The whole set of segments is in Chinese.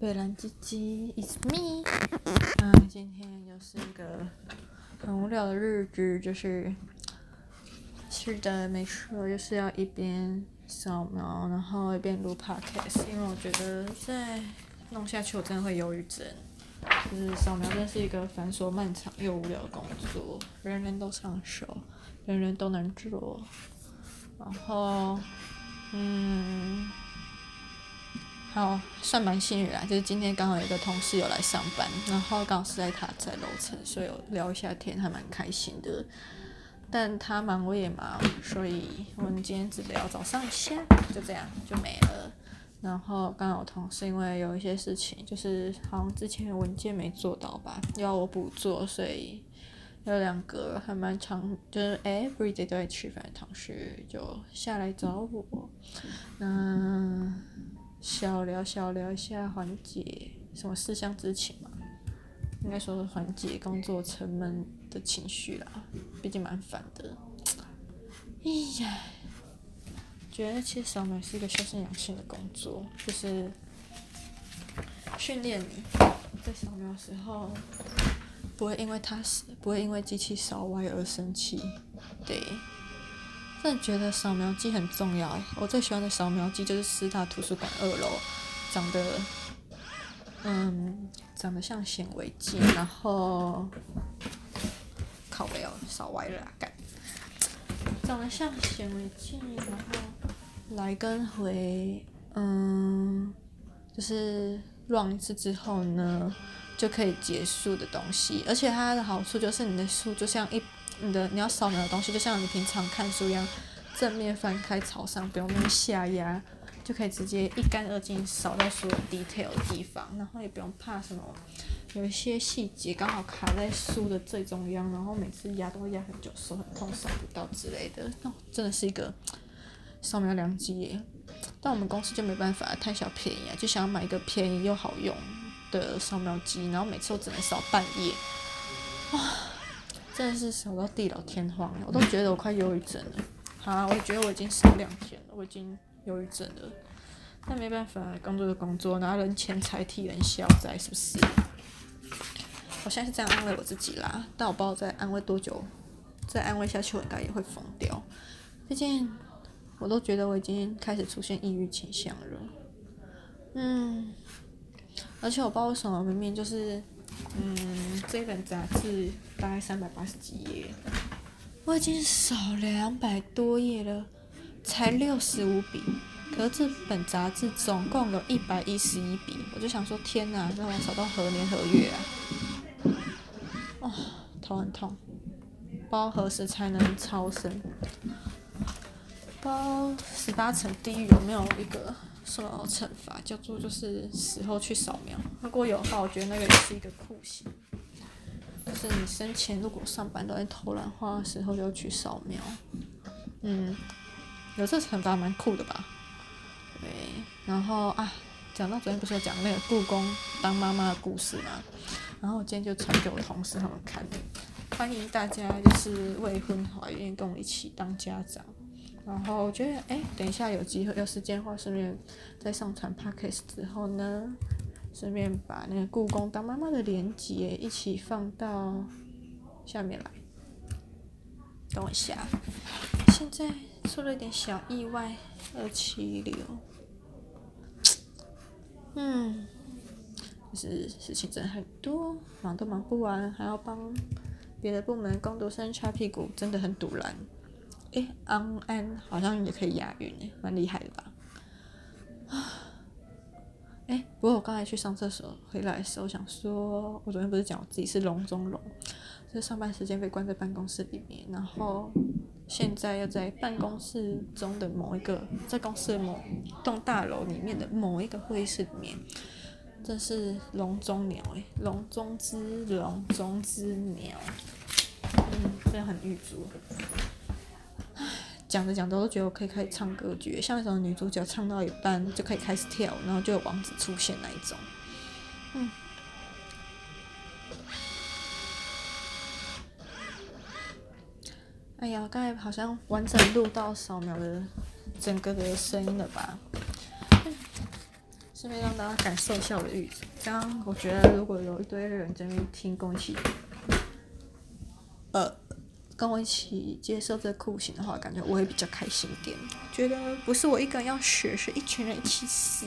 北兰鸡鸡，It's me。嗯，今天又是一个很无聊的日子，就是是的，没错，就是要一边扫描，然后一边录 podcast，因为我觉得再弄下去我真的会忧郁症。就是扫描真是一个繁琐漫长又无聊的工作，人人都上手，人人都能做，然后，嗯。好，算蛮幸运啦，就是今天刚好有一个同事有来上班，然后刚好是在他在楼层，所以有聊一下天，还蛮开心的。但他忙我也忙，所以我们今天只聊早上一下，就这样就没了。然后刚好同事因为有一些事情，就是好像之前文件没做到吧，要我补做，所以有两个还蛮长，就是 everyday 都在吃饭的同事就下来找我，那。小聊小聊一下，缓解什么思乡之情嘛？应该说是缓解工作沉闷的情绪啦，毕竟蛮烦的。哎呀，觉得其实扫描是一个修身养性的工作，就是训练你在扫描的时候不会因为它是不会因为机器扫歪而生气，对。真的觉得扫描机很重要哎！我最喜欢的扫描机就是师大图书馆二楼，长得，嗯，长得像显微镜，然后靠北哦，扫歪了啊，干，长得像显微镜，然后来跟回，嗯，就是 run 一次之后呢，就可以结束的东西，而且它的好处就是你的书就像一。你的你要扫描的东西，就像你平常看书一样，正面翻开朝上，不用下压，就可以直接一干二净扫到所有 detail 的地方，然后也不用怕什么，有一些细节刚好卡在书的最中央，然后每次压都会压很久，手很痛扫不到之类的，那真的是一个扫描良机耶。但我们公司就没办法，太小便宜啊，就想要买一个便宜又好用的扫描机，然后每次我只能扫半页，啊。真的是扫到地老天荒了，我都觉得我快忧郁症了。好，我觉得我已经扫两天了，我已经忧郁症了。但没办法，工作的工作，拿人钱财替人消灾，是不是？我现在是这样安慰我自己啦，但我不知道再安慰多久，再安慰下去我应该也会疯掉。毕竟，我都觉得我已经开始出现抑郁倾向了。嗯，而且我不知道为什么明明就是。嗯，这本杂志大概三百八十几页，我已经扫两百多页了，才六十五笔。可是这本杂志总共有一百一十一笔，我就想说，天哪，让我扫到何年何月啊？哦，头很痛，包何时才能超生？包十八层地狱有没有一个？受到惩罚叫做就是死后去扫描，如果有的话，我觉得那个也是一个酷刑。就是你生前如果上班都在偷懒的话，死后就去扫描。嗯，有这惩罚蛮酷的吧？对，然后啊，讲到昨天不是有讲那个故宫当妈妈的故事吗？然后我今天就传给我同事他们看，欢迎大家就是未婚怀孕跟我一起当家长。然后我觉得，哎，等一下有机会有时间的话，顺便再上传 podcast 之后呢，顺便把那个故宫当妈妈的连接一起放到下面来。等我一下，现在出了一点小意外，二七六，嗯，就是事情真的很多，忙都忙不完，还要帮别的部门工读生擦屁股，真的很堵烂。诶，安安好像也可以押韵诶，蛮厉害的吧？啊，诶，不过我刚才去上厕所回来的时候，想说，我昨天不是讲我自己是笼中笼，就是上班时间被关在办公室里面，然后现在又在办公室中的某一个，在公司的某栋大楼里面的某一个会议室里面，这是笼中鸟诶，笼中之笼中之鸟，嗯，真的很玉足。讲着讲着，我都觉得我可以开始唱歌剧，像那种女主角唱到一半就可以开始跳，然后就有王子出现那一种。嗯。哎呀，刚才好像完整录到扫描的整个的声音了吧？顺便让大家感受一下我的语气。刚刚我觉得，如果有一堆人在那边听，跟我一起，呃，跟我一起接受这酷刑的话，感觉我会比较开心一点。觉得不是我一个人要学，是一群人一起死。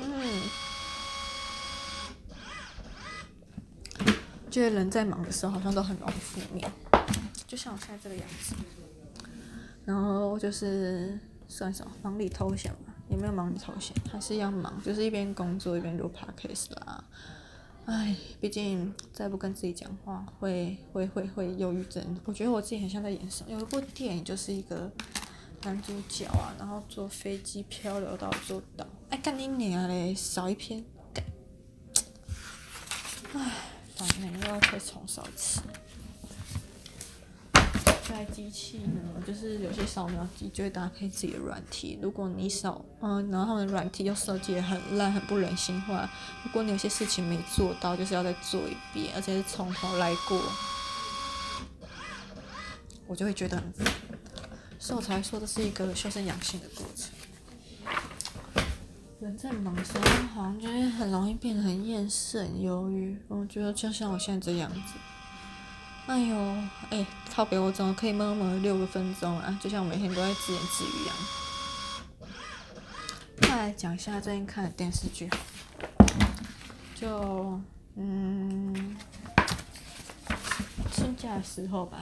嗯。觉得人在忙的时候，好像都很容易负面，就像我现在这个样子。然后就是算什么忙里偷闲嘛，也没有忙里偷闲，还是要忙，就是一边工作一边录 podcast 啦。唉，毕竟再不跟自己讲话，会会会会忧郁症。我觉得我自己很像在演什么，有一部电影就是一个男主角啊，然后坐飞机漂流到座岛，哎，干你娘嘞，少一篇，唉。又要再重烧一次。在机器呢，就是有些扫描机就会搭配自己的软体。如果你扫，嗯，然后他们软体又设计的很烂、很不人性化。如果你有些事情没做到，就是要再做一遍，而且是从头来过，我就会觉得很烦。所以我才说这是一个修身养性的过程。人在忙的时候，好像就会很容易变得很厌世、很忧郁。我觉得就像我现在这样子。哎呦，哎，靠北，我怎么可以闷闷六个分钟啊？就像我每天都在自言自语一样。再来讲一下最近看的电视剧，就嗯，春假的时候吧，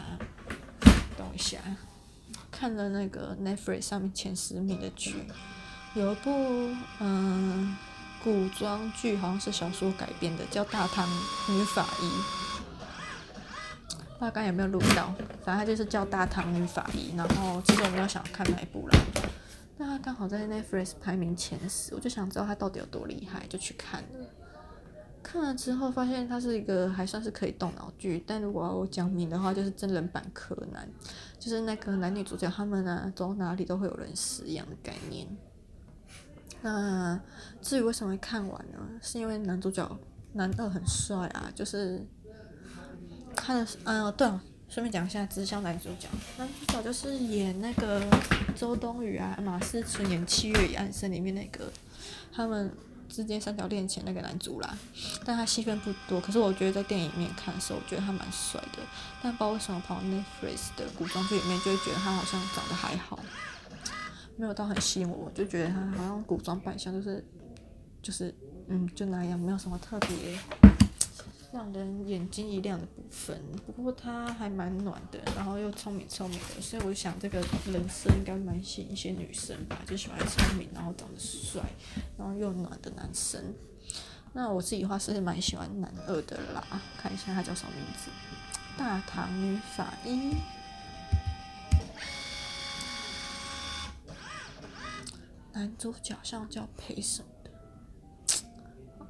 等一下，看了那个 Netflix 上面前十名的剧。有一部嗯古装剧，好像是小说改编的，叫《大唐女法医》。不知道刚有没有录到，反正他就是叫《大唐女法医》。然后其实我没有想看哪一部啦，但他刚好在 Netflix 排名前十，我就想知道他到底有多厉害，就去看了。看了之后发现他是一个还算是可以动脑剧，但如果要我讲名的话，就是真人版柯南，就是那个男女主角他们啊走哪里都会有人死一样的概念。那至于为什么会看完呢？是因为男主角男二很帅啊，就是看的嗯，对了，顺便讲一下直销男主角，男主角就是演那个周冬雨啊、马思纯演《七月与安生》里面那个他们之间三角恋情那个男主啦，但他戏份不多，可是我觉得在电影里面看的时候，我觉得他蛮帅的，但不知道为什么跑到 Netflix 的古装剧里面，就会觉得他好像长得还好。没有到很吸引我，我就觉得他好像古装扮相，就是，就是，嗯，就那样，没有什么特别让人眼睛一亮的部分。不过他还蛮暖的，然后又聪明聪明的，所以我想这个人设应该蛮吸引一些女生吧，就喜欢聪明，然后长得帅，然后又暖的男生。那我自己话是蛮喜欢男二的啦，看一下他叫什么名字，《大唐女法医》。男主角像叫裴什么的，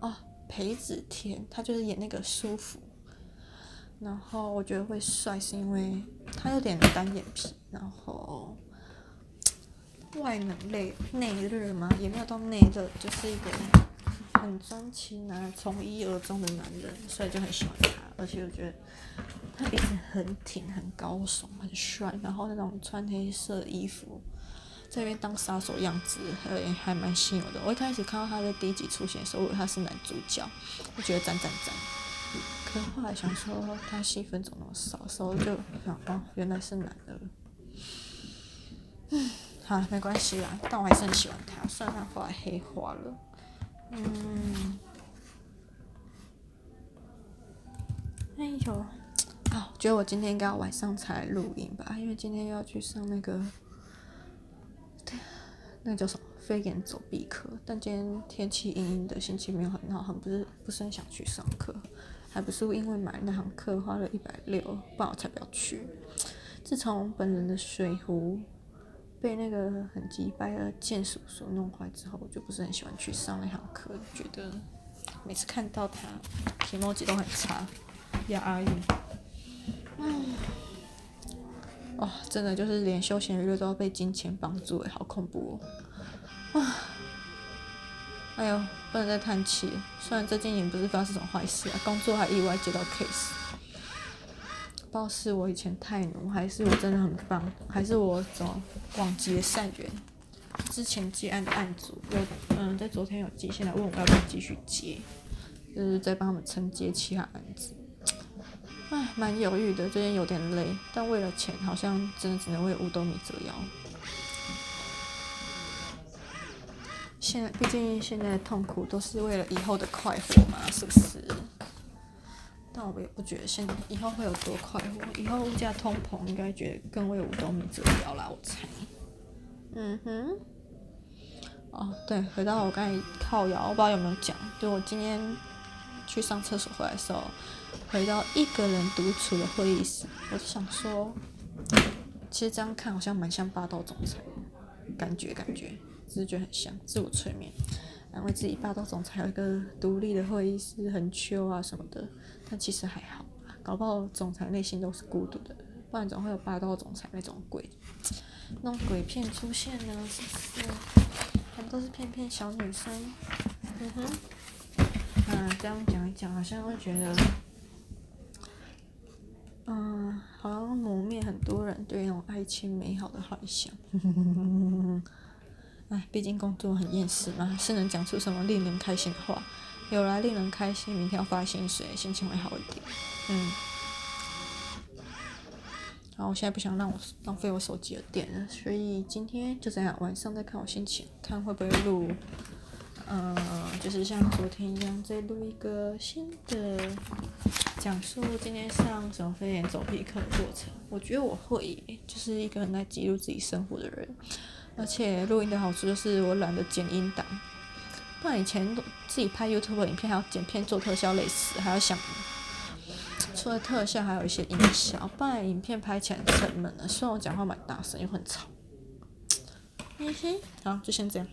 哦，裴子天，他就是演那个舒服。然后我觉得会帅，是因为他有点单眼皮，然后外冷内内热嘛，也没有到内热，就是一个很专情啊，从一而终的男人，所以就很喜欢他。而且我觉得他鼻子很挺，很高耸，很帅。然后那种穿黑色衣服。在那边当杀手样子，还还蛮吸引我的。我一开始看到他在第一集出现的时候，我以为他是男主角，我觉得赞赞赞。可后来想说他戏份怎么那么少，所以就想哦，原来是男的。嗯，好，没关系啦，但我还是很喜欢他，虽然他后来黑化了。嗯，哎呦，啊，觉得我今天应该要晚上才录音吧，因为今天又要去上那个。那个叫什么？飞檐走壁课。但今天天气阴阴的，心情没有很好，很不是不是很想去上课，还不是因为买那堂课花了一百六，不然我才不要去。自从本人的水壶被那个很鸡掰的键鼠所弄坏之后，我就不是很喜欢去上那堂课，觉得每次看到他，题目记都很差，压抑。嗯。哇、哦，真的就是连休闲娱乐都要被金钱绑住，哎，好恐怖哦！啊，哎呦，不能再叹气。虽然最近也不是发生什么坏事啊，工作还意外接到 case，不知道是我以前太奴，还是我真的很棒，还是我怎么广结善缘？之前接案的案组有嗯，在昨天有接线来问我要不要继续接，就是在帮他们承接其他案子。唉，蛮犹豫的，最近有点累，但为了钱，好像真的只能为五斗米折腰。现在，毕竟现在的痛苦都是为了以后的快活嘛，是不是？但我也不觉得现在以后会有多快活，以后物价通膨，应该觉得更为五斗米折腰啦，我猜。嗯哼。哦，对，回到我刚才靠摇，我不知道有没有讲，就我今天去上厕所回来的时候，回到一个人独处的会议室，我就想说，其实这样看好像蛮像霸道总裁，感觉感觉，只是觉得很像自我催眠，安慰自己霸道总裁有一个独立的会议室很 chill 啊什么的，但其实还好，搞不好总裁内心都是孤独的，不然总会有霸道总裁那种鬼，那种鬼片出现呢，是不是？都是骗骗小女生，嗯哼，啊，这样讲一讲，好像会觉得，嗯，好像磨灭很多人对那种爱情美好的幻想。哎，毕竟工作很厌世嘛，是能讲出什么令人开心的话？有来令人开心，明天要发薪水，心情会好一点。嗯。然后我现在不想让我浪费我手机的电了，所以今天就这样，晚上再看我心情，看会不会录，嗯、就是像昨天一样再录一个新的讲述今天上什么飞檐走壁课的过程。我觉得我会，就是一个很爱记录自己生活的人，而且录音的好处就是我懒得剪音档，不然以前都自己拍 YouTube 影片还要剪片做特效累死，还要想。除了特效，还有一些音效，不然影片拍起来很沉闷的。虽然我讲话蛮大声，又很吵。嗯哼，好，就先这样。